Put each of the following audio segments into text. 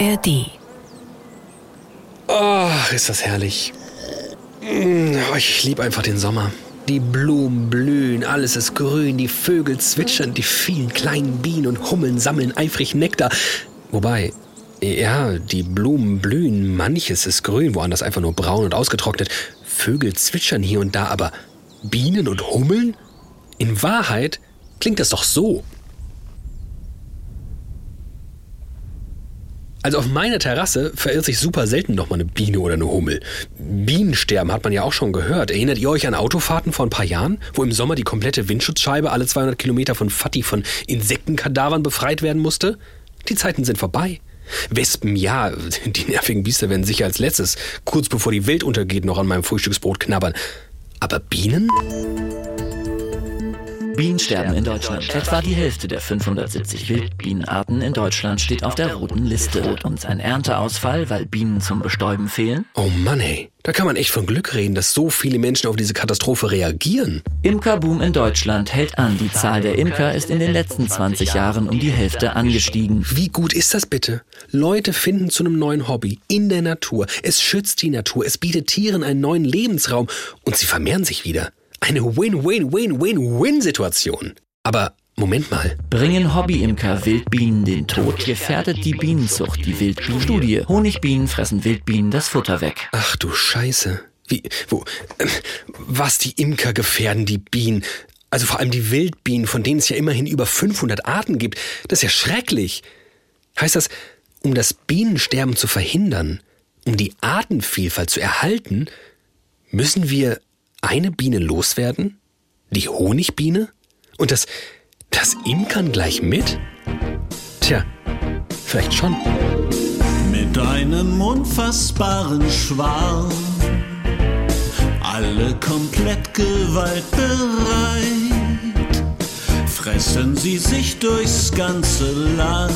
ARD. Oh, ist das herrlich. Mm, oh, ich liebe einfach den Sommer. Die Blumen blühen, alles ist grün, die Vögel zwitschern, die vielen kleinen Bienen und Hummeln sammeln eifrig Nektar. Wobei, ja, die Blumen blühen, manches ist grün, woanders einfach nur braun und ausgetrocknet. Vögel zwitschern hier und da, aber Bienen und Hummeln? In Wahrheit klingt das doch so. Also auf meiner Terrasse verirrt sich super selten noch mal eine Biene oder eine Hummel. Bienensterben hat man ja auch schon gehört. Erinnert ihr euch an Autofahrten vor ein paar Jahren, wo im Sommer die komplette Windschutzscheibe alle 200 Kilometer von Fatti von Insektenkadavern befreit werden musste? Die Zeiten sind vorbei. Wespen, ja, die nervigen Biester werden sicher als letztes, kurz bevor die Welt untergeht, noch an meinem Frühstücksbrot knabbern. Aber Bienen? Bienensterben in Deutschland. Etwa die Hälfte der 570 Wildbienenarten in Deutschland steht auf der roten Liste. Und ein Ernteausfall, weil Bienen zum Bestäuben fehlen? Oh Mann, ey. Da kann man echt von Glück reden, dass so viele Menschen auf diese Katastrophe reagieren. Imkerboom in Deutschland hält an. Die Zahl der Imker ist in den letzten 20 Jahren um die Hälfte angestiegen. Wie gut ist das bitte? Leute finden zu einem neuen Hobby in der Natur. Es schützt die Natur, es bietet Tieren einen neuen Lebensraum und sie vermehren sich wieder. Eine Win-Win-Win-Win-Win-Situation. Aber Moment mal. Bringen Hobbyimker Wildbienen den Tod, gefährdet die Bienenzucht die Wildbienenstudie. Honigbienen fressen Wildbienen das Futter weg. Ach du Scheiße. Wie, wo, äh, was die Imker gefährden, die Bienen. Also vor allem die Wildbienen, von denen es ja immerhin über 500 Arten gibt. Das ist ja schrecklich. Heißt das, um das Bienensterben zu verhindern, um die Artenvielfalt zu erhalten, müssen wir eine Biene loswerden? Die Honigbiene? Und das, das Imkern gleich mit? Tja, vielleicht schon. Mit einem unfassbaren Schwarm, alle komplett gewaltbereit, fressen sie sich durchs ganze Land,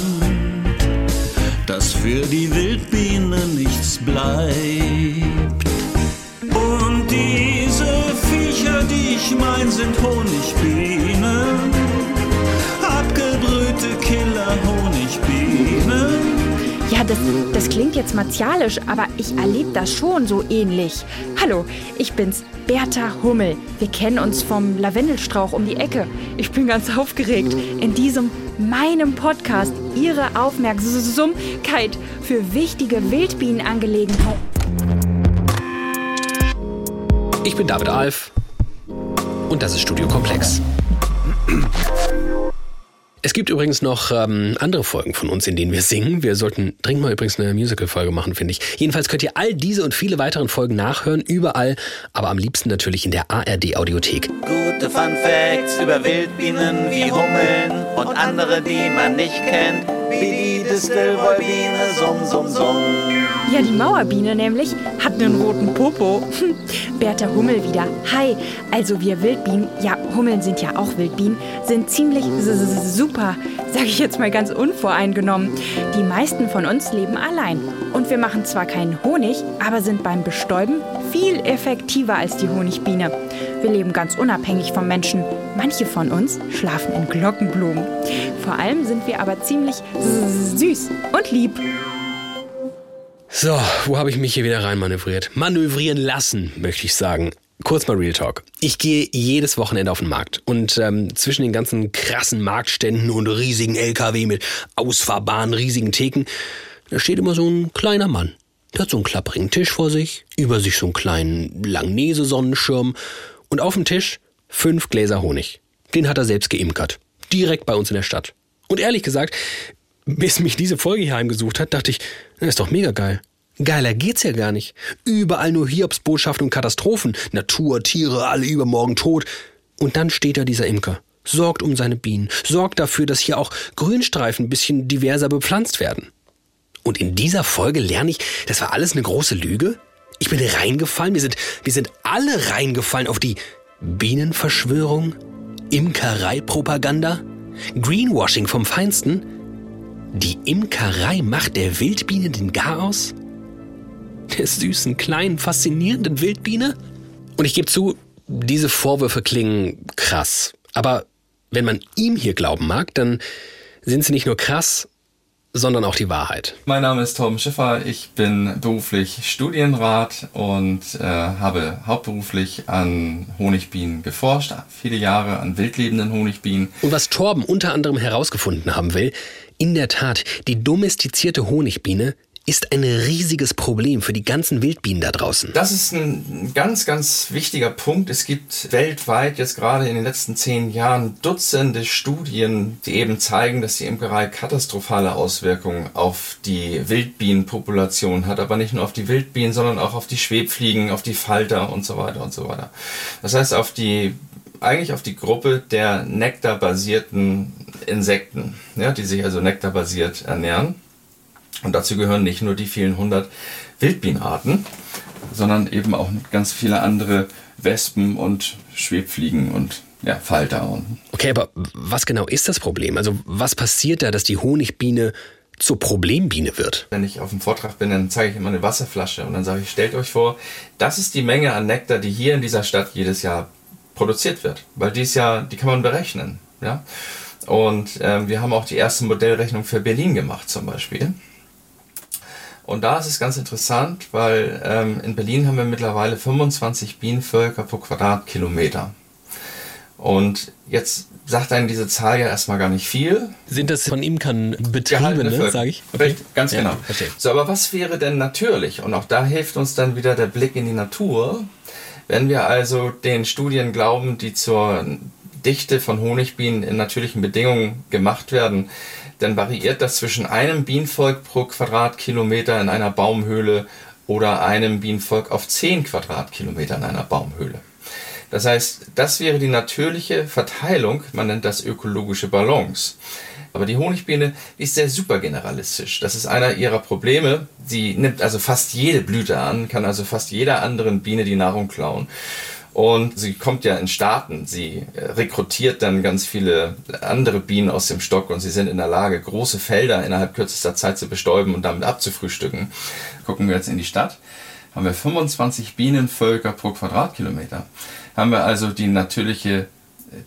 dass für die Wildbiene nichts bleibt. Und diese Die ich mein, sind Honigbienen. Abgebrühte Killer-Honigbienen. Ja, das, das klingt jetzt martialisch, aber ich erlebe das schon so ähnlich. Hallo, ich bin's, Bertha Hummel. Wir kennen uns vom Lavendelstrauch um die Ecke. Ich bin ganz aufgeregt, in diesem meinem Podcast Ihre Aufmerksamkeit für wichtige Wildbienenangelegenheiten. Ich bin David Alf und das ist Studio Komplex. Es gibt übrigens noch ähm, andere Folgen von uns, in denen wir singen. Wir sollten dringend mal übrigens eine Musical-Folge machen, finde ich. Jedenfalls könnt ihr all diese und viele weiteren Folgen nachhören, überall, aber am liebsten natürlich in der ARD-Audiothek. Gute Fun Facts über Wildbienen wie Hummeln und andere, die man nicht kennt, wie die Distelwollbiene, summ, summ, summ. Ja, die Mauerbiene nämlich hat einen roten Popo. Bertha Hummel wieder. Hi, also wir Wildbienen, ja, Hummeln sind ja auch Wildbienen, sind ziemlich super, sage ich jetzt mal ganz unvoreingenommen. Die meisten von uns leben allein. Und wir machen zwar keinen Honig, aber sind beim Bestäuben viel effektiver als die Honigbiene. Wir leben ganz unabhängig vom Menschen. Manche von uns schlafen in Glockenblumen. Vor allem sind wir aber ziemlich s- süß und lieb. So, wo habe ich mich hier wieder reinmanövriert? Manövrieren lassen, möchte ich sagen. Kurz mal Real Talk. Ich gehe jedes Wochenende auf den Markt und ähm, zwischen den ganzen krassen Marktständen und riesigen LKW mit ausfahrbaren riesigen Theken, da steht immer so ein kleiner Mann. Der hat so einen klapprigen Tisch vor sich, über sich so einen kleinen Langnese-Sonnenschirm und auf dem Tisch fünf Gläser Honig. Den hat er selbst geimkert. Direkt bei uns in der Stadt. Und ehrlich gesagt, bis mich diese Folge hier heimgesucht hat, dachte ich, das ist doch mega geil. Geiler geht's ja gar nicht. Überall nur Hiobsbotschaften und Katastrophen. Natur, Tiere, alle übermorgen tot. Und dann steht da dieser Imker. Sorgt um seine Bienen. Sorgt dafür, dass hier auch Grünstreifen ein bisschen diverser bepflanzt werden. Und in dieser Folge lerne ich, das war alles eine große Lüge. Ich bin reingefallen. Wir sind, wir sind alle reingefallen auf die Bienenverschwörung, Imkereipropaganda, Greenwashing vom Feinsten. Die Imkerei macht der Wildbiene den Garaus? Der süßen, kleinen, faszinierenden Wildbiene? Und ich gebe zu, diese Vorwürfe klingen krass. Aber wenn man ihm hier glauben mag, dann sind sie nicht nur krass, sondern auch die Wahrheit. Mein Name ist Torben Schiffer, ich bin beruflich Studienrat und äh, habe hauptberuflich an Honigbienen geforscht, viele Jahre an wildlebenden Honigbienen. Und was Torben unter anderem herausgefunden haben will, in der Tat, die domestizierte Honigbiene ist ein riesiges Problem für die ganzen Wildbienen da draußen. Das ist ein ganz, ganz wichtiger Punkt. Es gibt weltweit jetzt gerade in den letzten zehn Jahren Dutzende Studien, die eben zeigen, dass die Imkerei katastrophale Auswirkungen auf die Wildbienenpopulation hat, aber nicht nur auf die Wildbienen, sondern auch auf die Schwebfliegen, auf die Falter und so weiter und so weiter. Das heißt, auf die eigentlich auf die Gruppe der nektarbasierten Insekten, ja, die sich also nektarbasiert ernähren. Und dazu gehören nicht nur die vielen hundert Wildbienenarten, sondern eben auch ganz viele andere Wespen und Schwebfliegen und ja, Falter. Und okay, aber was genau ist das Problem? Also was passiert da, dass die Honigbiene zur Problembiene wird? Wenn ich auf dem Vortrag bin, dann zeige ich immer eine Wasserflasche und dann sage ich, stellt euch vor, das ist die Menge an Nektar, die hier in dieser Stadt jedes Jahr produziert wird. Weil dies Jahr, die kann man berechnen. Ja? Und ähm, wir haben auch die erste Modellrechnung für Berlin gemacht zum Beispiel. Und da ist es ganz interessant, weil ähm, in Berlin haben wir mittlerweile 25 Bienenvölker pro Quadratkilometer. Und jetzt sagt einem diese Zahl ja erstmal gar nicht viel. Sind das von Imkern Betriebene, sage ich? Okay. Ganz genau. Ja, so, aber was wäre denn natürlich? Und auch da hilft uns dann wieder der Blick in die Natur. Wenn wir also den Studien glauben, die zur Dichte von Honigbienen in natürlichen Bedingungen gemacht werden, dann variiert das zwischen einem Bienenvolk pro Quadratkilometer in einer Baumhöhle oder einem Bienenvolk auf 10 Quadratkilometer in einer Baumhöhle. Das heißt, das wäre die natürliche Verteilung, man nennt das ökologische Balance. Aber die Honigbiene ist sehr super generalistisch. Das ist einer ihrer Probleme. Sie nimmt also fast jede Blüte an, kann also fast jeder anderen Biene die Nahrung klauen. Und sie kommt ja in Staaten. Sie äh, rekrutiert dann ganz viele andere Bienen aus dem Stock und sie sind in der Lage, große Felder innerhalb kürzester Zeit zu bestäuben und damit abzufrühstücken. Gucken wir jetzt in die Stadt. Haben wir 25 Bienenvölker pro Quadratkilometer. Haben wir also die natürliche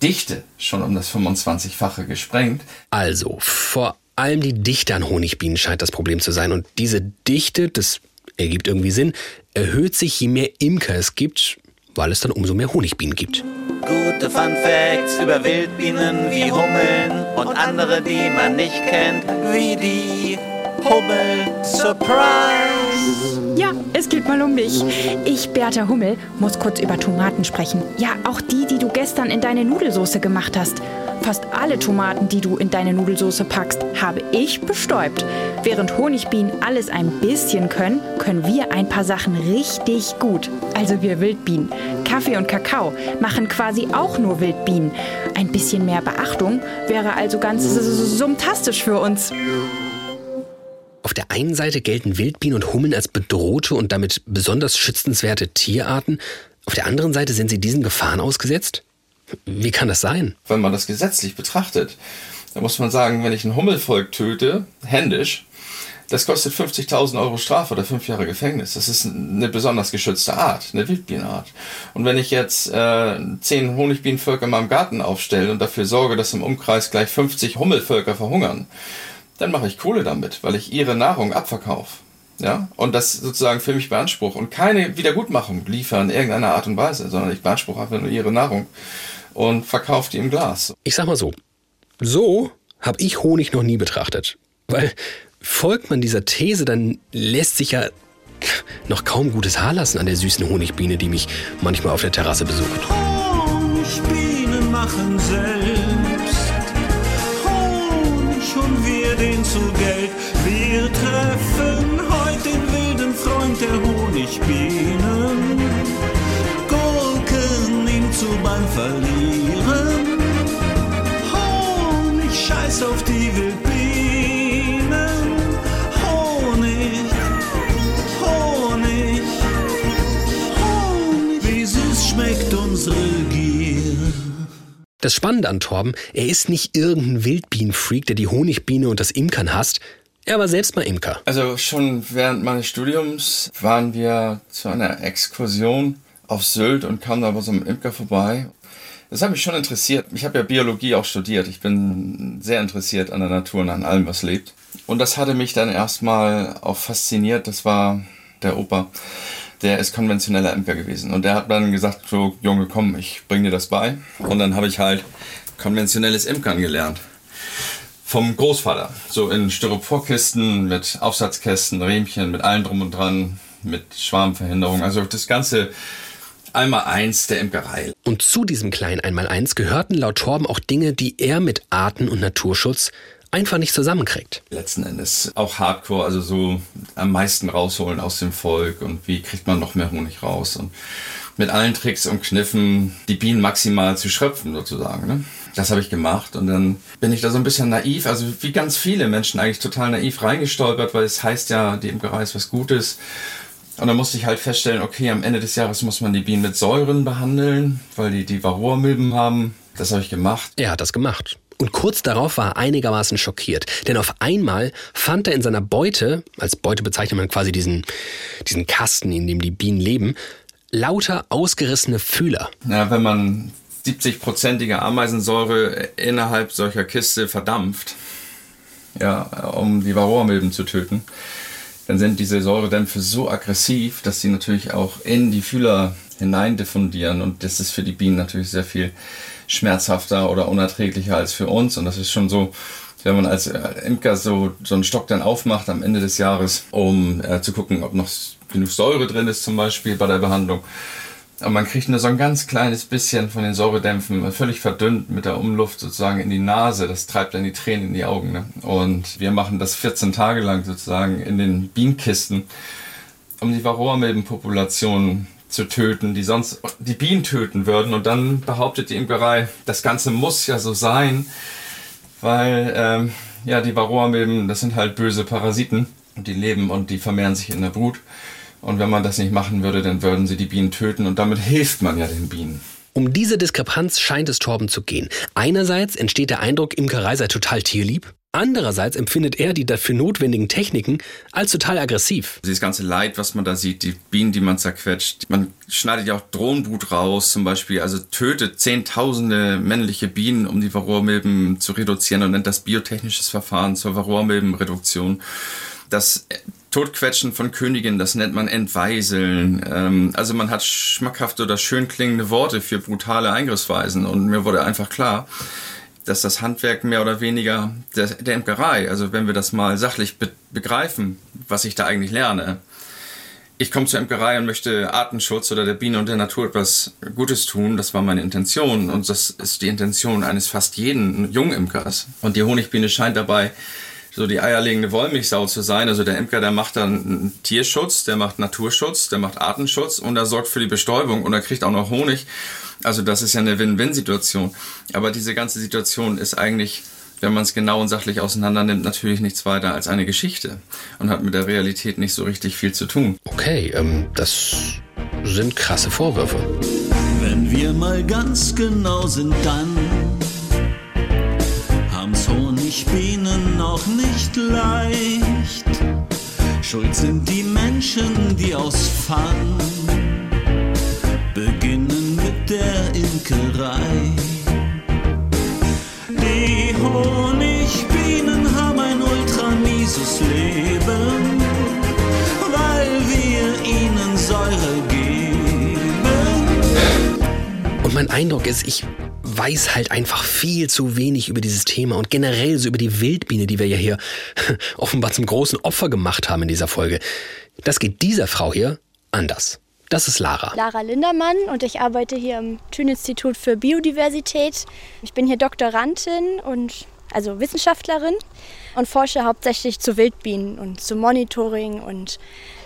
Dichte schon um das 25-fache gesprengt. Also, vor allem die Dichte an Honigbienen scheint das Problem zu sein. Und diese Dichte, das ergibt irgendwie Sinn, erhöht sich, je mehr Imker es gibt, weil es dann umso mehr Honigbienen gibt. Gute Fun Facts über Wildbienen wie Hummeln und andere, die man nicht kennt, wie die Hummel Surprise. Ja, es geht mal um mich. Ich, Bertha Hummel, muss kurz über Tomaten sprechen. Ja, auch die, die du gestern in deine Nudelsauce gemacht hast. Fast alle Tomaten, die du in deine Nudelsauce packst, habe ich bestäubt. Während Honigbienen alles ein bisschen können, können wir ein paar Sachen richtig gut. Also wir Wildbienen. Kaffee und Kakao machen quasi auch nur Wildbienen. Ein bisschen mehr Beachtung wäre also ganz sumtastisch für uns. Auf der einen Seite gelten Wildbienen und Hummeln als bedrohte und damit besonders schützenswerte Tierarten. Auf der anderen Seite sind sie diesen Gefahren ausgesetzt? Wie kann das sein? Wenn man das gesetzlich betrachtet, dann muss man sagen, wenn ich ein Hummelvolk töte, händisch, das kostet 50.000 Euro Strafe oder fünf Jahre Gefängnis. Das ist eine besonders geschützte Art, eine Wildbienenart. Und wenn ich jetzt äh, zehn Honigbienenvölker in meinem Garten aufstelle und dafür sorge, dass im Umkreis gleich 50 Hummelvölker verhungern, dann mache ich Kohle damit, weil ich ihre Nahrung abverkaufe. Ja, und das sozusagen für mich beanspruche und keine Wiedergutmachung liefern in irgendeiner Art und Weise, sondern ich beanspruche einfach nur ihre Nahrung und verkaufe die im Glas. Ich sag mal so, so habe ich Honig noch nie betrachtet. Weil folgt man dieser These, dann lässt sich ja noch kaum gutes Haar lassen an der süßen Honigbiene, die mich manchmal auf der Terrasse besucht. Honigbienen machen selbst der Honigbienen. Gurken ihm zu beim Verlieren. Honig, scheiß auf die Wildbienen. Honig, Honig, Honig. Wie süß schmeckt unsere Gier. Das Spannende an Torben, er ist nicht irgendein Wildbienenfreak, der die Honigbiene und das Imkern hasst. Er war selbst mal Imker. Also schon während meines Studiums waren wir zu einer Exkursion auf Sylt und kamen da bei so einem Imker vorbei. Das hat mich schon interessiert. Ich habe ja Biologie auch studiert. Ich bin sehr interessiert an der Natur und an allem, was lebt. Und das hatte mich dann erstmal auch fasziniert. Das war der Opa. Der ist konventioneller Imker gewesen. Und der hat dann gesagt, so Junge, komm, ich bring dir das bei. Und dann habe ich halt konventionelles Imkern gelernt. Vom Großvater. So in Styroporkisten mit Aufsatzkästen, Rähmchen, mit allem drum und dran, mit Schwarmverhinderung. Also das ganze einmal eins der Imkerei. Und zu diesem kleinen Einmaleins gehörten laut Torben auch Dinge, die er mit Arten- und Naturschutz einfach nicht zusammenkriegt. Letzten Endes auch Hardcore, also so am meisten rausholen aus dem Volk und wie kriegt man noch mehr Honig raus und mit allen Tricks und Kniffen die Bienen maximal zu schröpfen sozusagen. Ne? Das habe ich gemacht und dann bin ich da so ein bisschen naiv, also wie ganz viele Menschen eigentlich total naiv reingestolpert, weil es heißt ja, die Imkerei ist was Gutes. Und dann musste ich halt feststellen, okay, am Ende des Jahres muss man die Bienen mit Säuren behandeln, weil die die Varroa-Milben haben. Das habe ich gemacht. Er hat das gemacht. Und kurz darauf war er einigermaßen schockiert. Denn auf einmal fand er in seiner Beute, als Beute bezeichnet man quasi diesen, diesen Kasten, in dem die Bienen leben, lauter ausgerissene Fühler. Ja, wenn man 70-prozentige Ameisensäure innerhalb solcher Kiste verdampft, ja, um die Varroa-Milben zu töten, dann sind diese Säuredämpfe so aggressiv, dass sie natürlich auch in die Fühler hinein diffundieren und das ist für die Bienen natürlich sehr viel schmerzhafter oder unerträglicher als für uns. Und das ist schon so, wenn man als Imker so, so einen Stock dann aufmacht am Ende des Jahres, um äh, zu gucken, ob noch genug Säure drin ist, zum Beispiel bei der Behandlung. Und man kriegt nur so ein ganz kleines bisschen von den Säuredämpfen, völlig verdünnt mit der Umluft sozusagen in die Nase. Das treibt dann die Tränen in die Augen. Ne? Und wir machen das 14 Tage lang sozusagen in den Bienenkisten, um die Varroa-Milbenpopulation zu töten, die sonst die Bienen töten würden. Und dann behauptet die Imkerei, das Ganze muss ja so sein, weil ähm, ja die Varroamilben, das sind halt böse Parasiten und die leben und die vermehren sich in der Brut. Und wenn man das nicht machen würde, dann würden sie die Bienen töten und damit hilft man ja den Bienen. Um diese Diskrepanz scheint es Torben zu gehen. Einerseits entsteht der Eindruck, Imkerei sei total tierlieb. Andererseits empfindet er die dafür notwendigen Techniken als total aggressiv. Dieses ganze Leid, was man da sieht, die Bienen, die man zerquetscht. Man schneidet ja auch Drohnenbrut raus zum Beispiel, also tötet zehntausende männliche Bienen, um die Varroamilben zu reduzieren und nennt das biotechnisches Verfahren zur Varroamilbenreduktion. Das Totquetschen von Königinnen, das nennt man Entweiseln. Ähm, also man hat schmackhafte oder schön klingende Worte für brutale Eingriffsweisen und mir wurde einfach klar, dass das Handwerk mehr oder weniger der, der Imkerei, also wenn wir das mal sachlich be begreifen, was ich da eigentlich lerne. Ich komme zur Imkerei und möchte Artenschutz oder der Biene und der Natur etwas Gutes tun. Das war meine Intention und das ist die Intention eines fast jeden Jungimkers. Und die Honigbiene scheint dabei so die eierlegende Wollmilchsau zu sein. Also der Imker, der macht dann Tierschutz, der macht Naturschutz, der macht Artenschutz und er sorgt für die Bestäubung und er kriegt auch noch Honig. Also das ist ja eine Win-Win-Situation. Aber diese ganze Situation ist eigentlich, wenn man es genau und sachlich auseinander nimmt, natürlich nichts weiter als eine Geschichte und hat mit der Realität nicht so richtig viel zu tun. Okay, ähm, das sind krasse Vorwürfe. Wenn wir mal ganz genau sind, dann haben's Honigbienen noch nicht leicht. Schuld sind die Menschen, die aus Fang beginnen mit der Imkerei. Die Honigbienen haben ein ultramieses Leben, weil wir ihnen Säure geben. Und mein Eindruck ist, ich weiß halt einfach viel zu wenig über dieses Thema und generell so über die Wildbiene, die wir ja hier offenbar zum großen Opfer gemacht haben in dieser Folge. Das geht dieser Frau hier anders. Das ist Lara. Lara Lindermann und ich arbeite hier am Thün-Institut für Biodiversität. Ich bin hier Doktorandin und also Wissenschaftlerin und forsche hauptsächlich zu Wildbienen und zu Monitoring und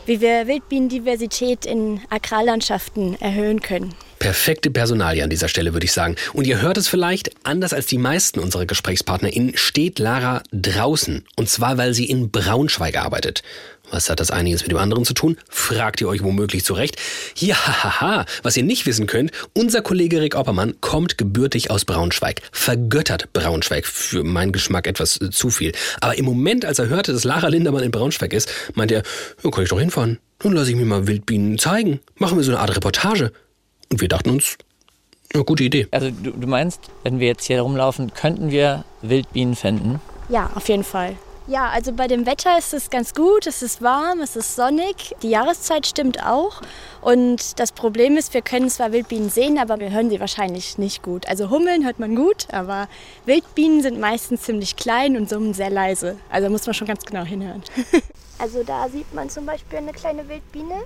wie wir Wildbienendiversität in Agrarlandschaften erhöhen können. Perfekte Personalie an dieser Stelle, würde ich sagen. Und ihr hört es vielleicht, anders als die meisten unserer GesprächspartnerInnen steht Lara draußen. Und zwar, weil sie in Braunschweig arbeitet. Was hat das einiges mit dem anderen zu tun? Fragt ihr euch womöglich zurecht. Ja, haha, was ihr nicht wissen könnt, unser Kollege Rick Oppermann kommt gebürtig aus Braunschweig. Vergöttert Braunschweig, für meinen Geschmack etwas äh, zu viel. Aber im Moment, als er hörte, dass Lara Lindermann in Braunschweig ist, meinte er, ja, kann ich doch hinfahren. Nun lasse ich mir mal Wildbienen zeigen. Machen wir so eine Art Reportage. Und wir dachten uns, ja, gute Idee. Also du, du meinst, wenn wir jetzt hier rumlaufen, könnten wir Wildbienen finden? Ja, auf jeden Fall. Ja, also bei dem Wetter ist es ganz gut, es ist warm, es ist sonnig, die Jahreszeit stimmt auch. Und das Problem ist, wir können zwar Wildbienen sehen, aber wir hören sie wahrscheinlich nicht gut. Also Hummeln hört man gut, aber Wildbienen sind meistens ziemlich klein und summen sehr leise. Also muss man schon ganz genau hinhören. also da sieht man zum Beispiel eine kleine Wildbiene.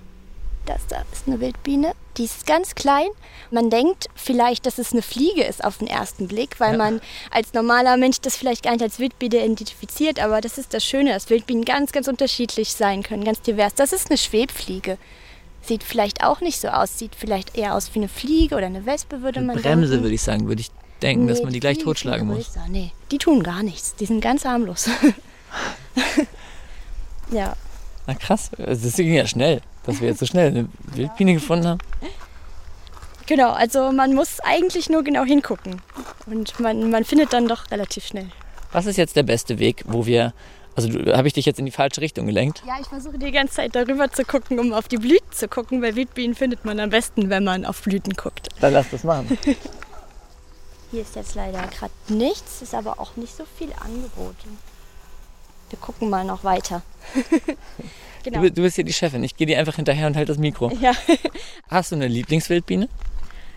Das da ist eine Wildbiene. Die ist ganz klein. Man denkt vielleicht, dass es eine Fliege ist auf den ersten Blick, weil ja. man als normaler Mensch das vielleicht gar nicht als Wildbiene identifiziert. Aber das ist das Schöne, dass Wildbienen ganz, ganz unterschiedlich sein können, ganz divers. Das ist eine Schwebfliege. Sieht vielleicht auch nicht so aus. Sieht vielleicht eher aus wie eine Fliege oder eine Wespe, würde man Bremse, denken. würde ich sagen, würde ich denken, nee, dass man die gleich totschlagen muss. Nee, die tun gar nichts. Die sind ganz harmlos. ja. Na krass, das ging ja schnell dass wir jetzt so schnell eine Wildbiene gefunden haben. Genau, also man muss eigentlich nur genau hingucken. Und man, man findet dann doch relativ schnell. Was ist jetzt der beste Weg, wo wir. Also habe ich dich jetzt in die falsche Richtung gelenkt? Ja, ich versuche die ganze Zeit darüber zu gucken, um auf die Blüten zu gucken. Weil Wildbienen findet man am besten, wenn man auf Blüten guckt. Dann lass das machen. Hier ist jetzt leider gerade nichts, ist aber auch nicht so viel angeboten. Wir gucken mal noch weiter. Genau. Du, du, bist hier die Chefin. Ich gehe dir einfach hinterher und halte das Mikro. Ja. Hast du eine Lieblingswildbiene?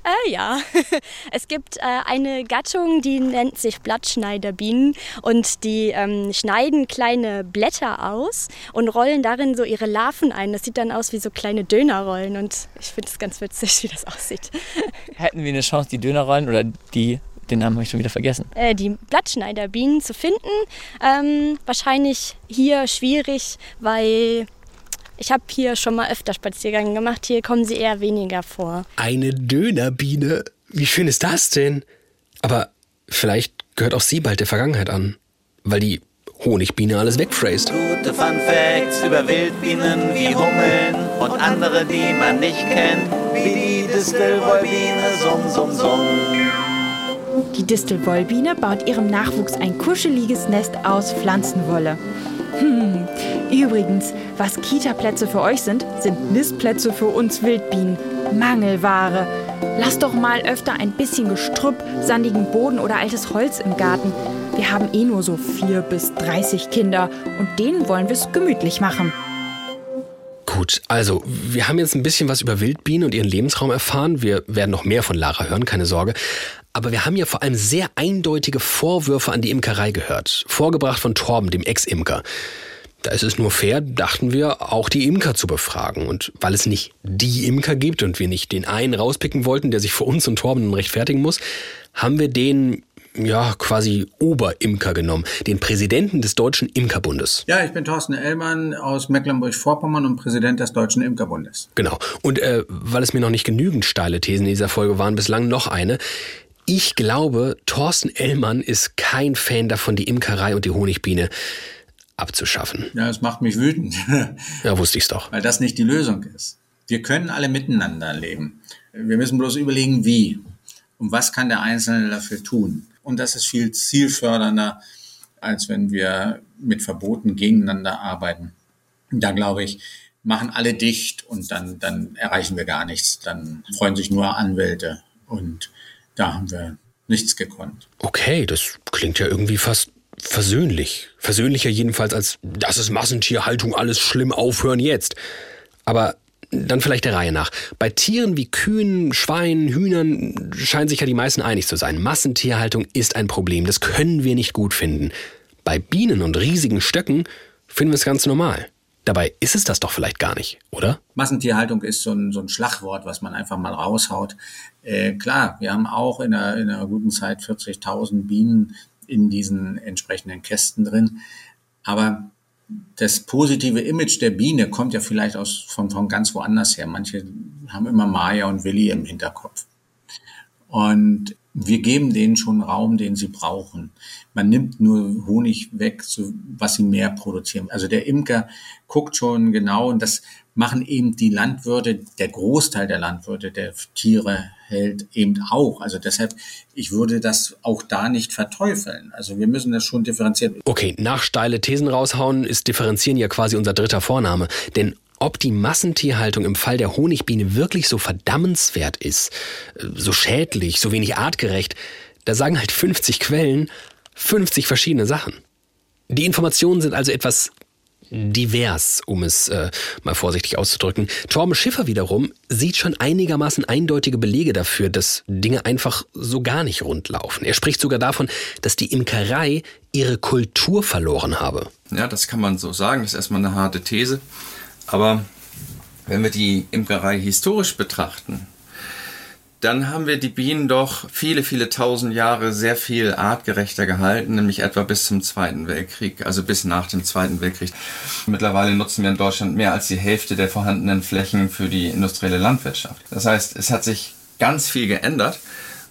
Äh, ja, es gibt äh, eine Gattung, die nennt sich Blattschneiderbienen und die ähm, schneiden kleine Blätter aus und rollen darin so ihre Larven ein. Das sieht dann aus wie so kleine Dönerrollen und ich finde es ganz witzig, wie das aussieht. Hätten wir eine Chance, die Dönerrollen oder die den Namen habe ich schon wieder vergessen. Äh, die Blattschneiderbienen zu finden. Ähm, wahrscheinlich hier schwierig, weil ich habe hier schon mal öfter Spaziergänge gemacht. Hier kommen sie eher weniger vor. Eine Dönerbiene? Wie schön ist das denn? Aber vielleicht gehört auch sie bald der Vergangenheit an, weil die Honigbiene alles wegfräst. Gute Fun Facts über Wildbienen wie Hummeln und andere, die man nicht kennt, wie die Distelwollbiene, summ, summ, summ. Die Distelwollbiene baut ihrem Nachwuchs ein kuscheliges Nest aus Pflanzenwolle. Hm. Übrigens, was Kita-Plätze für euch sind, sind Nistplätze für uns Wildbienen. Mangelware. Lass doch mal öfter ein bisschen Gestrüpp, sandigen Boden oder altes Holz im Garten. Wir haben eh nur so vier bis 30 Kinder und denen wollen wir es gemütlich machen. Gut, also wir haben jetzt ein bisschen was über Wildbienen und ihren Lebensraum erfahren. Wir werden noch mehr von Lara hören, keine Sorge. Aber wir haben ja vor allem sehr eindeutige Vorwürfe an die Imkerei gehört. Vorgebracht von Torben, dem Ex-Imker. Da ist es nur fair, dachten wir, auch die Imker zu befragen. Und weil es nicht die Imker gibt und wir nicht den einen rauspicken wollten, der sich vor uns und Torben rechtfertigen muss, haben wir den ja, quasi Oberimker genommen, den Präsidenten des Deutschen Imkerbundes. Ja, ich bin Thorsten Ellmann aus Mecklenburg-Vorpommern und Präsident des Deutschen Imkerbundes. Genau. Und äh, weil es mir noch nicht genügend steile Thesen in dieser Folge waren, bislang noch eine. Ich glaube, Thorsten Ellmann ist kein Fan davon, die Imkerei und die Honigbiene abzuschaffen. Ja, es macht mich wütend. ja, wusste ich's doch. Weil das nicht die Lösung ist. Wir können alle miteinander leben. Wir müssen bloß überlegen, wie. Und was kann der Einzelne dafür tun? Und das ist viel zielfördernder, als wenn wir mit Verboten gegeneinander arbeiten. Da glaube ich, machen alle dicht und dann, dann erreichen wir gar nichts. Dann freuen sich nur Anwälte und da haben wir nichts gekonnt. Okay, das klingt ja irgendwie fast versöhnlich. Versöhnlicher jedenfalls als, das ist Massentierhaltung, alles schlimm, aufhören jetzt. Aber dann vielleicht der Reihe nach. Bei Tieren wie Kühen, Schweinen, Hühnern scheinen sich ja die meisten einig zu sein. Massentierhaltung ist ein Problem, das können wir nicht gut finden. Bei Bienen und riesigen Stöcken finden wir es ganz normal. Dabei ist es das doch vielleicht gar nicht, oder? Massentierhaltung ist so ein, so ein Schlagwort, was man einfach mal raushaut. Äh, klar, wir haben auch in einer, in einer guten Zeit 40.000 Bienen in diesen entsprechenden Kästen drin. Aber das positive Image der Biene kommt ja vielleicht aus, von, von ganz woanders her. Manche haben immer Maya und Willi im Hinterkopf. Und wir geben denen schon Raum, den sie brauchen. Man nimmt nur Honig weg, so, was sie mehr produzieren. Also der Imker guckt schon genau und das machen eben die Landwirte, der Großteil der Landwirte, der Tiere hält eben auch. Also deshalb, ich würde das auch da nicht verteufeln. Also wir müssen das schon differenzieren. Okay, nach steile Thesen raushauen ist differenzieren ja quasi unser dritter Vorname. Denn ob die Massentierhaltung im Fall der Honigbiene wirklich so verdammenswert ist, so schädlich, so wenig artgerecht, da sagen halt 50 Quellen 50 verschiedene Sachen. Die Informationen sind also etwas divers, um es äh, mal vorsichtig auszudrücken. Torben Schiffer wiederum sieht schon einigermaßen eindeutige Belege dafür, dass Dinge einfach so gar nicht rund laufen. Er spricht sogar davon, dass die Imkerei ihre Kultur verloren habe. Ja, das kann man so sagen. Das ist erstmal eine harte These. Aber wenn wir die Imkerei historisch betrachten, dann haben wir die Bienen doch viele, viele tausend Jahre sehr viel artgerechter gehalten, nämlich etwa bis zum Zweiten Weltkrieg, also bis nach dem Zweiten Weltkrieg. Mittlerweile nutzen wir in Deutschland mehr als die Hälfte der vorhandenen Flächen für die industrielle Landwirtschaft. Das heißt, es hat sich ganz viel geändert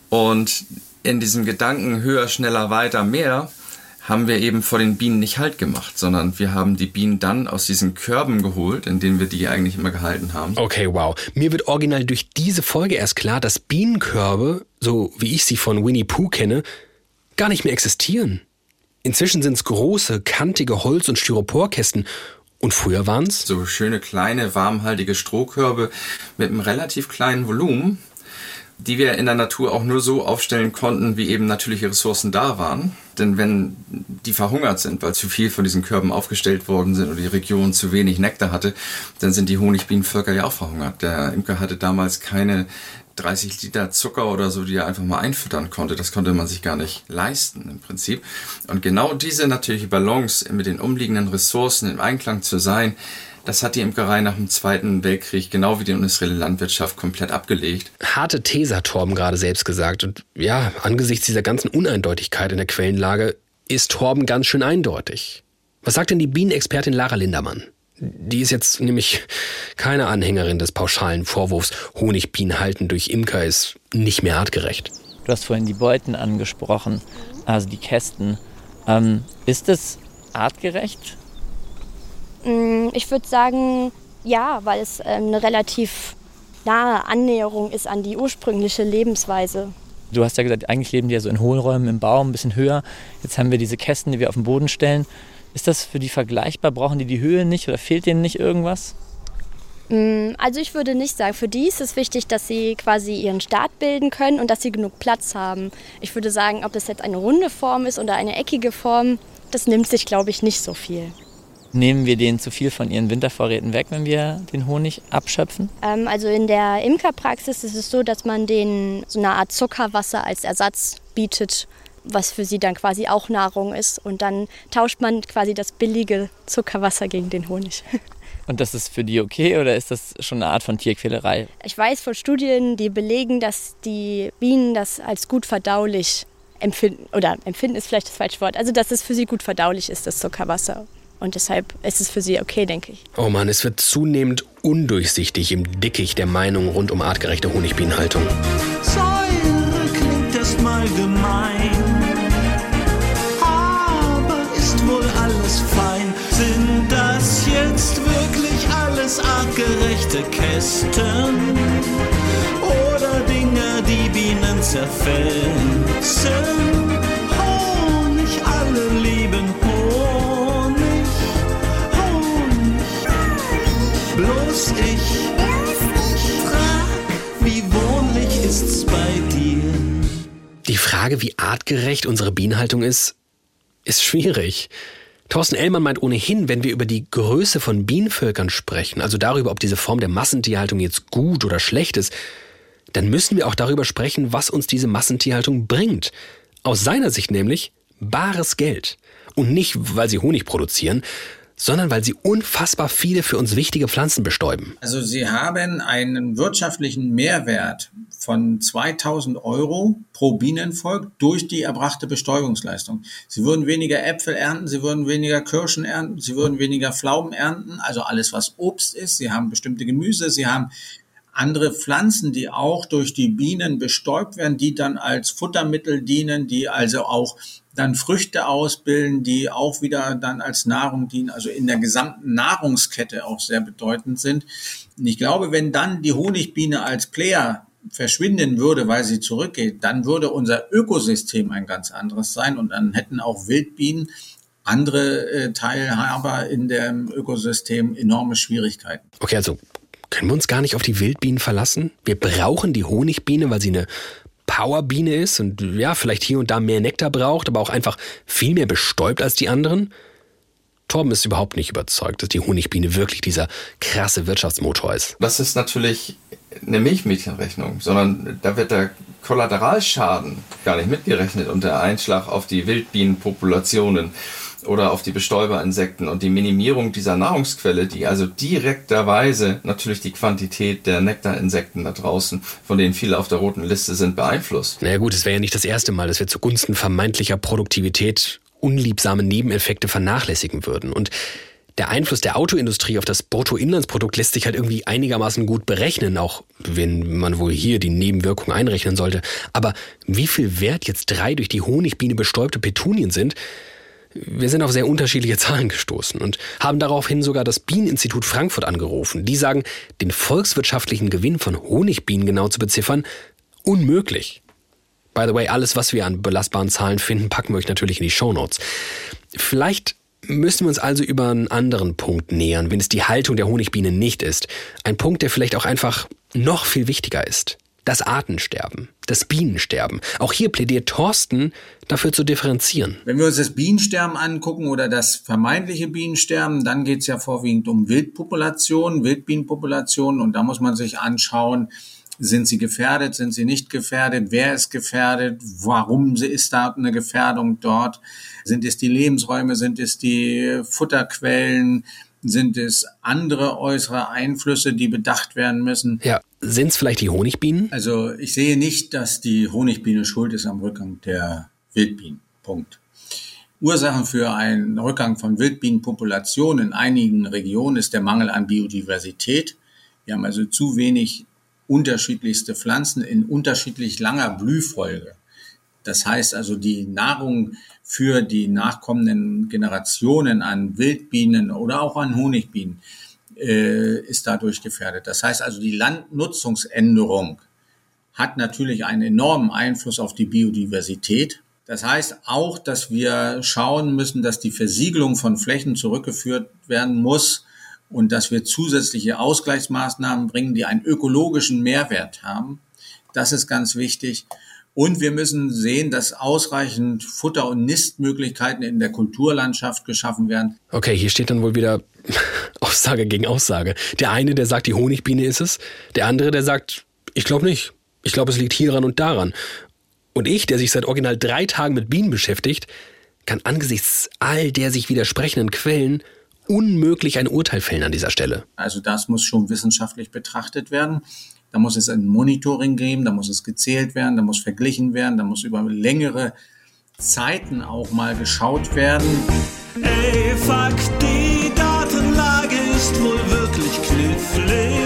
und in diesem Gedanken höher, schneller, weiter, mehr haben wir eben vor den Bienen nicht Halt gemacht, sondern wir haben die Bienen dann aus diesen Körben geholt, in denen wir die eigentlich immer gehalten haben. Okay, wow. Mir wird original durch diese Folge erst klar, dass Bienenkörbe, so wie ich sie von Winnie Pooh kenne, gar nicht mehr existieren. Inzwischen sind es große, kantige Holz- und Styroporkästen. Und früher waren es? So schöne, kleine, warmhaltige Strohkörbe mit einem relativ kleinen Volumen, die wir in der Natur auch nur so aufstellen konnten, wie eben natürliche Ressourcen da waren. Denn wenn die verhungert sind, weil zu viel von diesen Körben aufgestellt worden sind oder die Region zu wenig Nektar hatte, dann sind die Honigbienenvölker ja auch verhungert. Der Imker hatte damals keine 30 Liter Zucker oder so, die er einfach mal einfüttern konnte. Das konnte man sich gar nicht leisten im Prinzip. Und genau diese natürliche Balance mit den umliegenden Ressourcen im Einklang zu sein, das hat die Imkerei nach dem Zweiten Weltkrieg, genau wie die industrielle Landwirtschaft, komplett abgelegt. Harte These hat Torben gerade selbst gesagt. Und ja, angesichts dieser ganzen Uneindeutigkeit in der Quellenlage ist Torben ganz schön eindeutig. Was sagt denn die Bienenexpertin Lara Lindermann? Die ist jetzt nämlich keine Anhängerin des pauschalen Vorwurfs, Honigbienen halten durch Imker ist nicht mehr artgerecht. Du hast vorhin die Beuten angesprochen, also die Kästen. Ähm, ist es artgerecht? Mm, ich würde sagen, ja, weil es ähm, eine relativ nahe Annäherung ist an die ursprüngliche Lebensweise. Du hast ja gesagt, eigentlich leben die ja so in Hohlräumen im Baum, ein bisschen höher. Jetzt haben wir diese Kästen, die wir auf den Boden stellen. Ist das für die vergleichbar? Brauchen die die Höhe nicht oder fehlt denen nicht irgendwas? Mm, also ich würde nicht sagen, für die ist es wichtig, dass sie quasi ihren Start bilden können und dass sie genug Platz haben. Ich würde sagen, ob das jetzt eine runde Form ist oder eine eckige Form, das nimmt sich, glaube ich, nicht so viel. Nehmen wir denen zu viel von ihren Wintervorräten weg, wenn wir den Honig abschöpfen? Ähm, also in der Imkerpraxis ist es so, dass man denen so eine Art Zuckerwasser als Ersatz bietet, was für sie dann quasi auch Nahrung ist. Und dann tauscht man quasi das billige Zuckerwasser gegen den Honig. Und das ist für die okay oder ist das schon eine Art von Tierquälerei? Ich weiß von Studien, die belegen, dass die Bienen das als gut verdaulich empfinden. Oder empfinden ist vielleicht das falsche Wort. Also dass es für sie gut verdaulich ist, das Zuckerwasser. Und deshalb ist es für sie okay, denke ich. Oh Mann, es wird zunehmend undurchsichtig im Dickicht der Meinung rund um artgerechte Honigbienenhaltung. Säure klingt erstmal gemein, aber ist wohl alles fein. Sind das jetzt wirklich alles artgerechte Kästen? Oder Dinge, die Bienen zerfetzen? Bloß ich? Die Frage, wie artgerecht unsere Bienenhaltung ist, ist schwierig. Thorsten Ellmann meint ohnehin, wenn wir über die Größe von Bienenvölkern sprechen, also darüber, ob diese Form der Massentierhaltung jetzt gut oder schlecht ist, dann müssen wir auch darüber sprechen, was uns diese Massentierhaltung bringt. Aus seiner Sicht nämlich bares Geld. Und nicht, weil sie Honig produzieren, sondern weil sie unfassbar viele für uns wichtige Pflanzen bestäuben. Also Sie haben einen wirtschaftlichen Mehrwert von 2000 Euro pro Bienenvolk durch die erbrachte Bestäubungsleistung. Sie würden weniger Äpfel ernten, Sie würden weniger Kirschen ernten, Sie würden weniger Pflaumen ernten, also alles, was Obst ist. Sie haben bestimmte Gemüse, Sie haben andere Pflanzen, die auch durch die Bienen bestäubt werden, die dann als Futtermittel dienen, die also auch dann Früchte ausbilden, die auch wieder dann als Nahrung dienen, also in der gesamten Nahrungskette auch sehr bedeutend sind. Und ich glaube, wenn dann die Honigbiene als Player verschwinden würde, weil sie zurückgeht, dann würde unser Ökosystem ein ganz anderes sein und dann hätten auch Wildbienen andere äh, Teilhaber in dem Ökosystem enorme Schwierigkeiten. Okay, also können wir uns gar nicht auf die Wildbienen verlassen? Wir brauchen die Honigbiene, weil sie eine Powerbiene ist und ja, vielleicht hier und da mehr Nektar braucht, aber auch einfach viel mehr bestäubt als die anderen? Torben ist überhaupt nicht überzeugt, dass die Honigbiene wirklich dieser krasse Wirtschaftsmotor ist. Das ist natürlich eine Milchmädchenrechnung, sondern da wird der Kollateralschaden gar nicht mitgerechnet und der Einschlag auf die Wildbienenpopulationen oder auf die Bestäuberinsekten und die Minimierung dieser Nahrungsquelle, die also direkterweise natürlich die Quantität der Nektarinsekten da draußen, von denen viele auf der roten Liste sind, beeinflusst. Naja gut, es wäre ja nicht das erste Mal, dass wir zugunsten vermeintlicher Produktivität unliebsame Nebeneffekte vernachlässigen würden. Und der Einfluss der Autoindustrie auf das Bruttoinlandsprodukt lässt sich halt irgendwie einigermaßen gut berechnen, auch wenn man wohl hier die Nebenwirkung einrechnen sollte. Aber wie viel wert jetzt drei durch die Honigbiene bestäubte Petunien sind, wir sind auf sehr unterschiedliche Zahlen gestoßen und haben daraufhin sogar das Bieneninstitut Frankfurt angerufen. Die sagen, den volkswirtschaftlichen Gewinn von Honigbienen genau zu beziffern, unmöglich. By the way, alles, was wir an belastbaren Zahlen finden, packen wir euch natürlich in die Shownotes. Vielleicht müssen wir uns also über einen anderen Punkt nähern, wenn es die Haltung der Honigbiene nicht ist. Ein Punkt, der vielleicht auch einfach noch viel wichtiger ist. Das Artensterben, das Bienensterben. Auch hier plädiert Thorsten dafür zu differenzieren. Wenn wir uns das Bienensterben angucken oder das vermeintliche Bienensterben, dann geht es ja vorwiegend um Wildpopulationen, Wildbienenpopulationen und da muss man sich anschauen, sind sie gefährdet, sind sie nicht gefährdet, wer ist gefährdet, warum ist da eine Gefährdung dort, sind es die Lebensräume, sind es die Futterquellen, sind es andere äußere Einflüsse, die bedacht werden müssen? Ja, sind es vielleicht die Honigbienen? Also ich sehe nicht, dass die Honigbiene schuld ist am Rückgang der Wildbienen. Punkt. Ursachen für einen Rückgang von Wildbienenpopulationen in einigen Regionen ist der Mangel an Biodiversität. Wir haben also zu wenig unterschiedlichste Pflanzen in unterschiedlich langer Blühfolge. Das heißt also, die Nahrung für die nachkommenden Generationen an Wildbienen oder auch an Honigbienen äh, ist dadurch gefährdet. Das heißt also, die Landnutzungsänderung hat natürlich einen enormen Einfluss auf die Biodiversität. Das heißt auch, dass wir schauen müssen, dass die Versiegelung von Flächen zurückgeführt werden muss und dass wir zusätzliche Ausgleichsmaßnahmen bringen, die einen ökologischen Mehrwert haben. Das ist ganz wichtig. Und wir müssen sehen, dass ausreichend Futter- und Nistmöglichkeiten in der Kulturlandschaft geschaffen werden. Okay, hier steht dann wohl wieder Aussage gegen Aussage. Der eine, der sagt, die Honigbiene ist es. Der andere, der sagt, ich glaube nicht. Ich glaube, es liegt hieran und daran. Und ich, der sich seit original drei Tagen mit Bienen beschäftigt, kann angesichts all der sich widersprechenden Quellen unmöglich ein Urteil fällen an dieser Stelle. Also das muss schon wissenschaftlich betrachtet werden. Da muss es ein Monitoring geben, da muss es gezählt werden, da muss verglichen werden, da muss über längere Zeiten auch mal geschaut werden. Ey, fuck, die Datenlage ist wohl wirklich knifflig.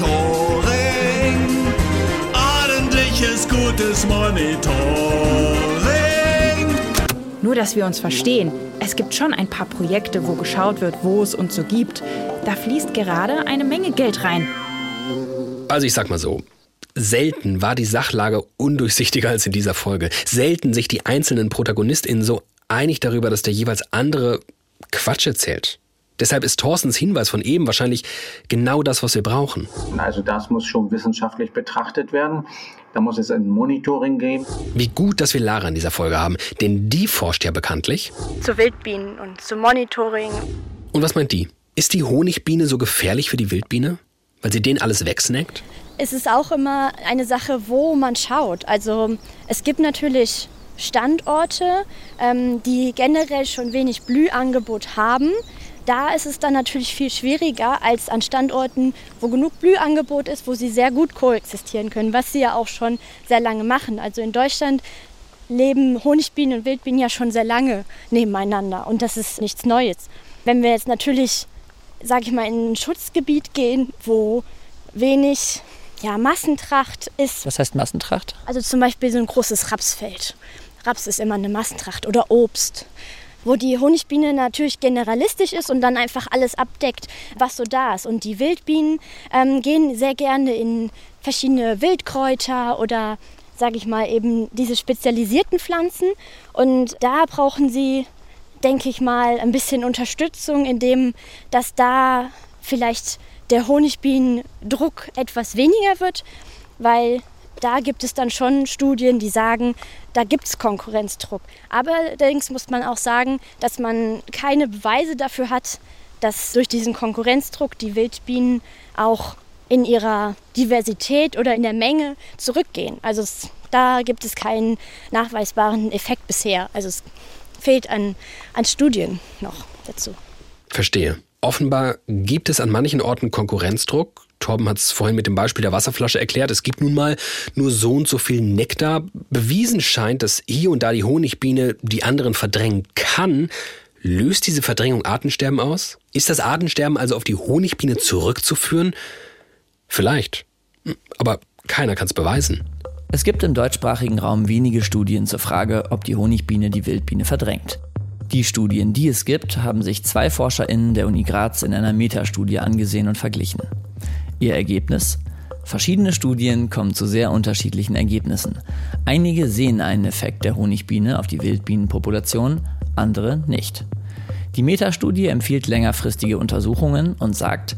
Monitoring. Ordentliches, gutes Monitoring. Nur, dass wir uns verstehen. Es gibt schon ein paar Projekte, wo geschaut wird, wo es uns so gibt. Da fließt gerade eine Menge Geld rein. Also ich sag mal so. Selten war die Sachlage undurchsichtiger als in dieser Folge. Selten sich die einzelnen ProtagonistInnen so einig darüber, dass der jeweils andere Quatsch erzählt. Deshalb ist Thorstens Hinweis von eben wahrscheinlich genau das, was wir brauchen. Also das muss schon wissenschaftlich betrachtet werden. Da muss es ein Monitoring geben. Wie gut, dass wir Lara in dieser Folge haben, denn die forscht ja bekanntlich. Zu Wildbienen und zu Monitoring. Und was meint die? Ist die Honigbiene so gefährlich für die Wildbiene? Weil sie den alles wegsnackt? Es ist auch immer eine Sache, wo man schaut. Also es gibt natürlich Standorte, ähm, die generell schon wenig Blühangebot haben. Da ist es dann natürlich viel schwieriger als an Standorten, wo genug Blühangebot ist, wo sie sehr gut koexistieren können, was sie ja auch schon sehr lange machen. Also in Deutschland leben Honigbienen und Wildbienen ja schon sehr lange nebeneinander und das ist nichts Neues. Wenn wir jetzt natürlich, sage ich mal, in ein Schutzgebiet gehen, wo wenig ja, Massentracht ist. Was heißt Massentracht? Also zum Beispiel so ein großes Rapsfeld. Raps ist immer eine Massentracht oder Obst wo die Honigbiene natürlich generalistisch ist und dann einfach alles abdeckt, was so da ist. Und die Wildbienen ähm, gehen sehr gerne in verschiedene Wildkräuter oder sage ich mal eben diese spezialisierten Pflanzen und da brauchen sie denke ich mal, ein bisschen Unterstützung, indem dass da vielleicht der Honigbienendruck etwas weniger wird, weil da gibt es dann schon Studien, die sagen, da gibt es Konkurrenzdruck. Aber allerdings muss man auch sagen, dass man keine Beweise dafür hat, dass durch diesen Konkurrenzdruck die Wildbienen auch in ihrer Diversität oder in der Menge zurückgehen. Also es, da gibt es keinen nachweisbaren Effekt bisher. Also es fehlt an, an Studien noch dazu. Verstehe. Offenbar gibt es an manchen Orten Konkurrenzdruck. Torben hat es vorhin mit dem Beispiel der Wasserflasche erklärt. Es gibt nun mal nur so und so viel Nektar. Bewiesen scheint, dass hier und da die Honigbiene die anderen verdrängen kann. Löst diese Verdrängung Artensterben aus? Ist das Artensterben also auf die Honigbiene zurückzuführen? Vielleicht. Aber keiner kann es beweisen. Es gibt im deutschsprachigen Raum wenige Studien zur Frage, ob die Honigbiene die Wildbiene verdrängt. Die Studien, die es gibt, haben sich zwei ForscherInnen der Uni Graz in einer Metastudie angesehen und verglichen. Ihr Ergebnis? Verschiedene Studien kommen zu sehr unterschiedlichen Ergebnissen. Einige sehen einen Effekt der Honigbiene auf die Wildbienenpopulation, andere nicht. Die Metastudie empfiehlt längerfristige Untersuchungen und sagt,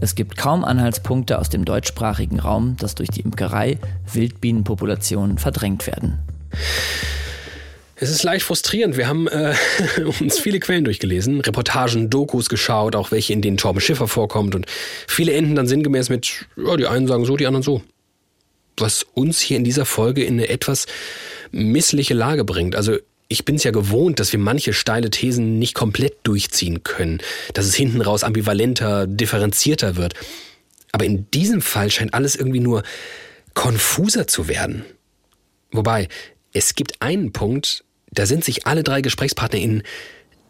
es gibt kaum Anhaltspunkte aus dem deutschsprachigen Raum, dass durch die Imkerei Wildbienenpopulationen verdrängt werden. Es ist leicht frustrierend. Wir haben äh, uns viele Quellen durchgelesen, Reportagen, Dokus geschaut, auch welche, in denen Torben Schiffer vorkommt. Und viele enden dann sinngemäß mit, ja, die einen sagen so, die anderen so. Was uns hier in dieser Folge in eine etwas missliche Lage bringt. Also ich bin es ja gewohnt, dass wir manche steile Thesen nicht komplett durchziehen können, dass es hinten raus ambivalenter, differenzierter wird. Aber in diesem Fall scheint alles irgendwie nur konfuser zu werden. Wobei, es gibt einen Punkt, da sind sich alle drei GesprächspartnerInnen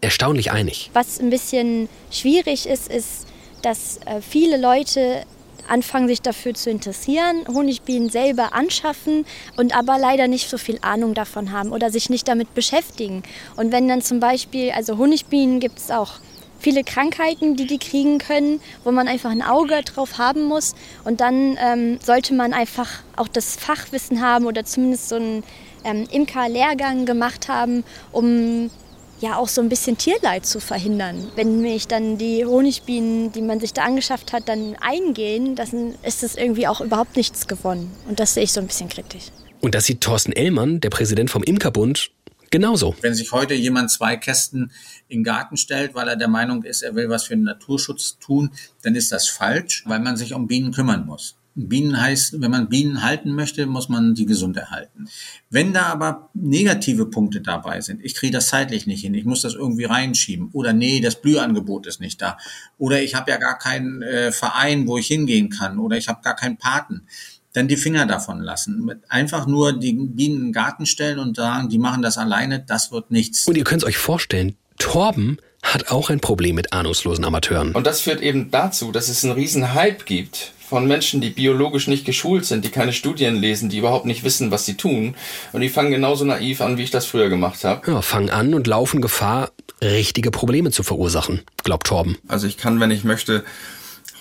erstaunlich einig. Was ein bisschen schwierig ist, ist, dass äh, viele Leute anfangen, sich dafür zu interessieren, Honigbienen selber anschaffen und aber leider nicht so viel Ahnung davon haben oder sich nicht damit beschäftigen. Und wenn dann zum Beispiel, also Honigbienen gibt es auch viele Krankheiten, die die kriegen können, wo man einfach ein Auge drauf haben muss. Und dann ähm, sollte man einfach auch das Fachwissen haben oder zumindest so einen ähm, Imker-Lehrgang gemacht haben, um ja auch so ein bisschen Tierleid zu verhindern. Wenn mich dann die Honigbienen, die man sich da angeschafft hat, dann eingehen, dann ist es irgendwie auch überhaupt nichts gewonnen. Und das sehe ich so ein bisschen kritisch. Und das sieht Thorsten Ellmann, der Präsident vom Imkerbund, genauso. Wenn sich heute jemand zwei Kästen in den Garten stellt, weil er der Meinung ist, er will was für den Naturschutz tun, dann ist das falsch, weil man sich um Bienen kümmern muss. Bienen heißt, wenn man Bienen halten möchte, muss man die gesund erhalten. Wenn da aber negative Punkte dabei sind, ich kriege das zeitlich nicht hin, ich muss das irgendwie reinschieben oder nee, das Blühangebot ist nicht da oder ich habe ja gar keinen äh, Verein, wo ich hingehen kann oder ich habe gar keinen Paten, dann die Finger davon lassen. Einfach nur die Bienen in den Garten stellen und sagen, die machen das alleine, das wird nichts. Und ihr könnt es euch vorstellen, Torben hat auch ein Problem mit ahnungslosen Amateuren. Und das führt eben dazu, dass es einen riesen Hype gibt von Menschen, die biologisch nicht geschult sind, die keine Studien lesen, die überhaupt nicht wissen, was sie tun. Und die fangen genauso naiv an, wie ich das früher gemacht habe. Ja, fangen an und laufen Gefahr, richtige Probleme zu verursachen, glaubt Torben. Also ich kann, wenn ich möchte,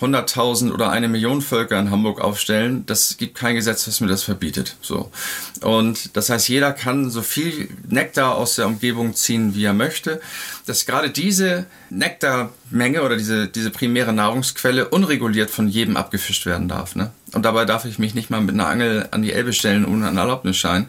100.000 oder eine Million Völker in Hamburg aufstellen, das gibt kein Gesetz, was mir das verbietet. So. Und das heißt, jeder kann so viel Nektar aus der Umgebung ziehen, wie er möchte. Dass gerade diese Nektarmenge oder diese, diese primäre Nahrungsquelle unreguliert von jedem abgefischt werden darf. Ne? Und dabei darf ich mich nicht mal mit einer Angel an die Elbe stellen ohne einen Erlaubnisschein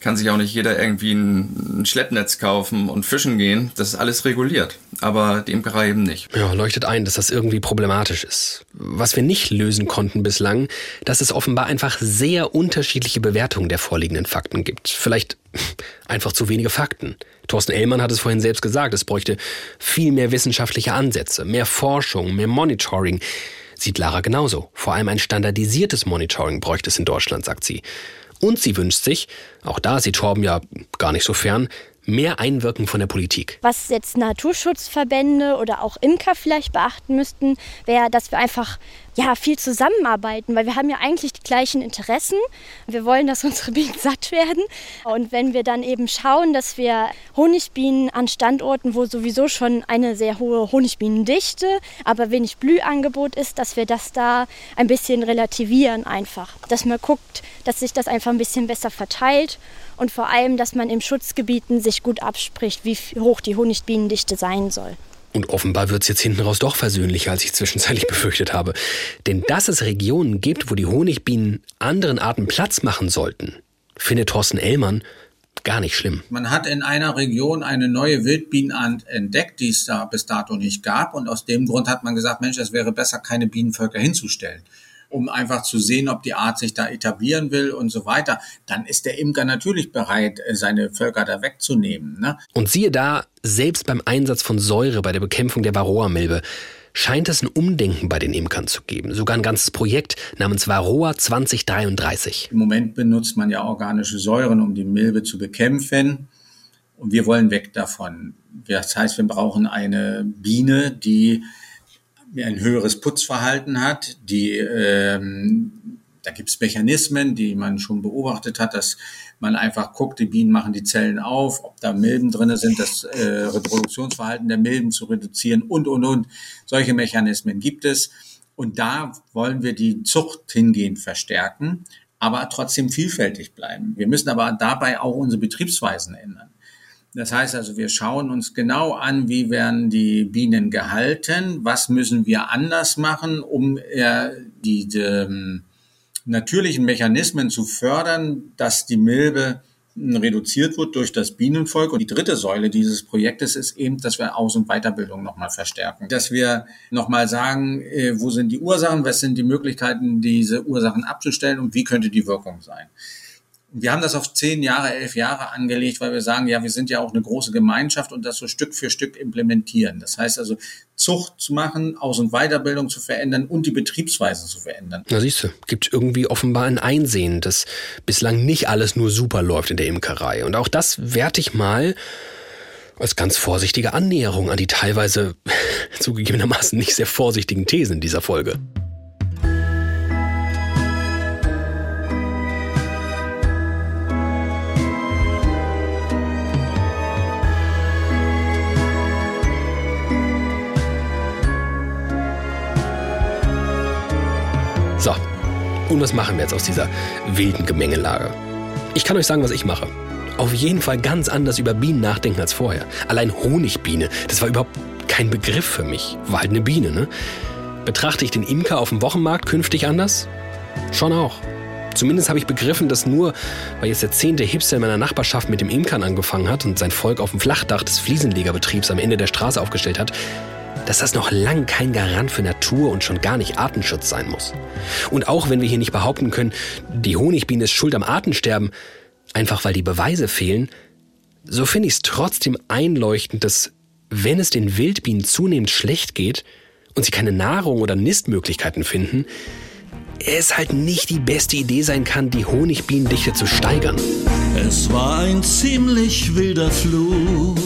kann sich auch nicht jeder irgendwie ein, ein, Schleppnetz kaufen und fischen gehen. Das ist alles reguliert, aber die Imkerei eben nicht. Ja, leuchtet ein, dass das irgendwie problematisch ist. Was wir nicht lösen konnten bislang, dass es offenbar einfach sehr unterschiedliche Bewertungen der vorliegenden Fakten gibt. Vielleicht einfach zu wenige Fakten. Thorsten Ellmann hat es vorhin selbst gesagt, es bräuchte viel mehr wissenschaftliche Ansätze, mehr Forschung, mehr Monitoring. Sieht Lara genauso. Vor allem ein standardisiertes Monitoring bräuchte es in Deutschland, sagt sie. Und sie wünscht sich, auch da sieht Torben ja gar nicht so fern, mehr Einwirken von der Politik. Was jetzt Naturschutzverbände oder auch Imker vielleicht beachten müssten, wäre, dass wir einfach ja, viel zusammenarbeiten, weil wir haben ja eigentlich die gleichen Interessen. Wir wollen, dass unsere Bienen satt werden. Und wenn wir dann eben schauen, dass wir Honigbienen an Standorten, wo sowieso schon eine sehr hohe Honigbienendichte, aber wenig Blühangebot ist, dass wir das da ein bisschen relativieren einfach. Dass man guckt, dass sich das einfach ein bisschen besser verteilt und vor allem, dass man in Schutzgebieten sich gut abspricht, wie hoch die Honigbienendichte sein soll. Und offenbar wird es jetzt hinten raus doch versöhnlicher, als ich zwischenzeitlich befürchtet habe. Denn dass es Regionen gibt, wo die Honigbienen anderen Arten Platz machen sollten, findet Thorsten Ellmann gar nicht schlimm. Man hat in einer Region eine neue Wildbienenart entdeckt, die es da bis dato nicht gab. Und aus dem Grund hat man gesagt, Mensch, es wäre besser, keine Bienenvölker hinzustellen um einfach zu sehen, ob die Art sich da etablieren will und so weiter, dann ist der Imker natürlich bereit, seine Völker da wegzunehmen. Ne? Und siehe da, selbst beim Einsatz von Säure bei der Bekämpfung der Varroa-Milbe scheint es ein Umdenken bei den Imkern zu geben. Sogar ein ganzes Projekt namens Varroa 2033. Im Moment benutzt man ja organische Säuren, um die Milbe zu bekämpfen. Und wir wollen weg davon. Das heißt, wir brauchen eine Biene, die ein höheres Putzverhalten hat, die ähm, da gibt es Mechanismen, die man schon beobachtet hat, dass man einfach guckt, die Bienen machen die Zellen auf, ob da Milben drinne sind, das äh, Reproduktionsverhalten der Milben zu reduzieren und, und, und. Solche Mechanismen gibt es. Und da wollen wir die Zucht hingehend verstärken, aber trotzdem vielfältig bleiben. Wir müssen aber dabei auch unsere Betriebsweisen ändern. Das heißt also, wir schauen uns genau an, wie werden die Bienen gehalten, was müssen wir anders machen, um äh, die, die ähm, natürlichen Mechanismen zu fördern, dass die Milbe reduziert wird durch das Bienenvolk. Und die dritte Säule dieses Projektes ist eben, dass wir Aus- und Weiterbildung nochmal verstärken. Dass wir nochmal sagen, äh, wo sind die Ursachen, was sind die Möglichkeiten, diese Ursachen abzustellen und wie könnte die Wirkung sein. Wir haben das auf zehn Jahre, elf Jahre angelegt, weil wir sagen, ja, wir sind ja auch eine große Gemeinschaft und das so Stück für Stück implementieren. Das heißt also, Zucht zu machen, Aus- und Weiterbildung zu verändern und die Betriebsweise zu verändern. Na siehst du, gibt irgendwie offenbar ein Einsehen, dass bislang nicht alles nur super läuft in der Imkerei. Und auch das werte ich mal als ganz vorsichtige Annäherung an die teilweise zugegebenermaßen nicht sehr vorsichtigen Thesen dieser Folge. Und was machen wir jetzt aus dieser wilden Gemengelage? Ich kann euch sagen, was ich mache. Auf jeden Fall ganz anders über Bienen nachdenken als vorher. Allein Honigbiene, das war überhaupt kein Begriff für mich. War halt eine Biene, ne? Betrachte ich den Imker auf dem Wochenmarkt künftig anders? Schon auch. Zumindest habe ich begriffen, dass nur, weil jetzt der zehnte Hipster in meiner Nachbarschaft mit dem Imkern angefangen hat und sein Volk auf dem Flachdach des Fliesenlegerbetriebs am Ende der Straße aufgestellt hat, dass das noch lang kein Garant für Natur und schon gar nicht Artenschutz sein muss. Und auch wenn wir hier nicht behaupten können, die Honigbiene ist schuld am Artensterben, einfach weil die Beweise fehlen, so finde ich es trotzdem einleuchtend, dass wenn es den Wildbienen zunehmend schlecht geht und sie keine Nahrung oder Nistmöglichkeiten finden, es halt nicht die beste Idee sein kann, die Honigbienendichte zu steigern. Es war ein ziemlich wilder Flug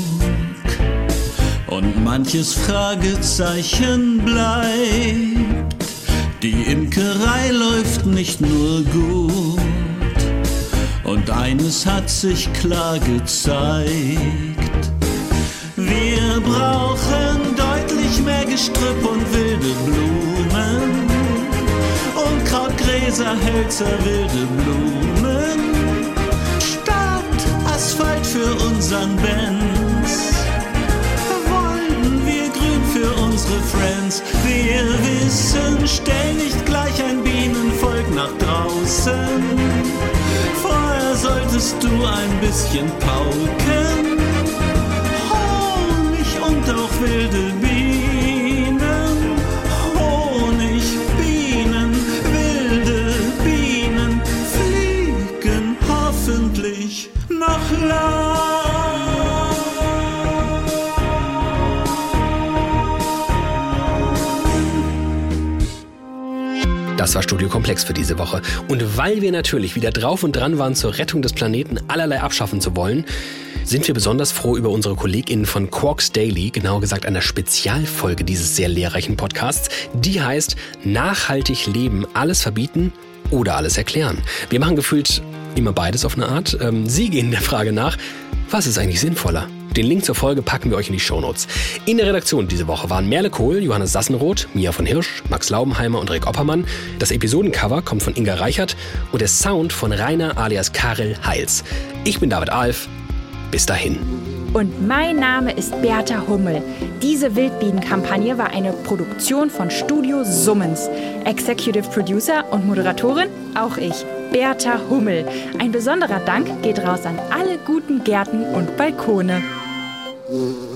manches Fragezeichen bleibt. Die Imkerei läuft nicht nur gut und eines hat sich klar gezeigt. Wir brauchen deutlich mehr Gestrüpp und wilde Blumen. Unkraut, Gräser, Hölzer, wilde Blumen. Statt Asphalt für unseren Benz. Unsere Friends. Wir wissen, stell nicht gleich ein Bienenvolk nach draußen. Vorher solltest du ein bisschen pauken. Honig und auch wilde Bienen. Honig, Bienen, wilde Bienen fliegen hoffentlich noch lang. Das war Studio Komplex für diese Woche. Und weil wir natürlich wieder drauf und dran waren, zur Rettung des Planeten allerlei abschaffen zu wollen, sind wir besonders froh über unsere KollegInnen von Quarks Daily, genauer gesagt einer Spezialfolge dieses sehr lehrreichen Podcasts. Die heißt Nachhaltig leben, alles verbieten oder alles erklären. Wir machen gefühlt immer beides auf eine Art. Ähm, Sie gehen der Frage nach, was ist eigentlich sinnvoller? Den Link zur Folge packen wir euch in die Shownotes. In der Redaktion diese Woche waren Merle Kohl, Johannes Sassenroth, Mia von Hirsch, Max Laubenheimer und Rick Oppermann. Das Episodencover kommt von Inga Reichert und der Sound von Rainer alias Karel Heils. Ich bin David Alf. Bis dahin. Und mein Name ist Bertha Hummel. Diese Wildbienenkampagne war eine Produktion von Studio Summens. Executive Producer und Moderatorin auch ich, Bertha Hummel. Ein besonderer Dank geht raus an alle guten Gärten und Balkone. Hum.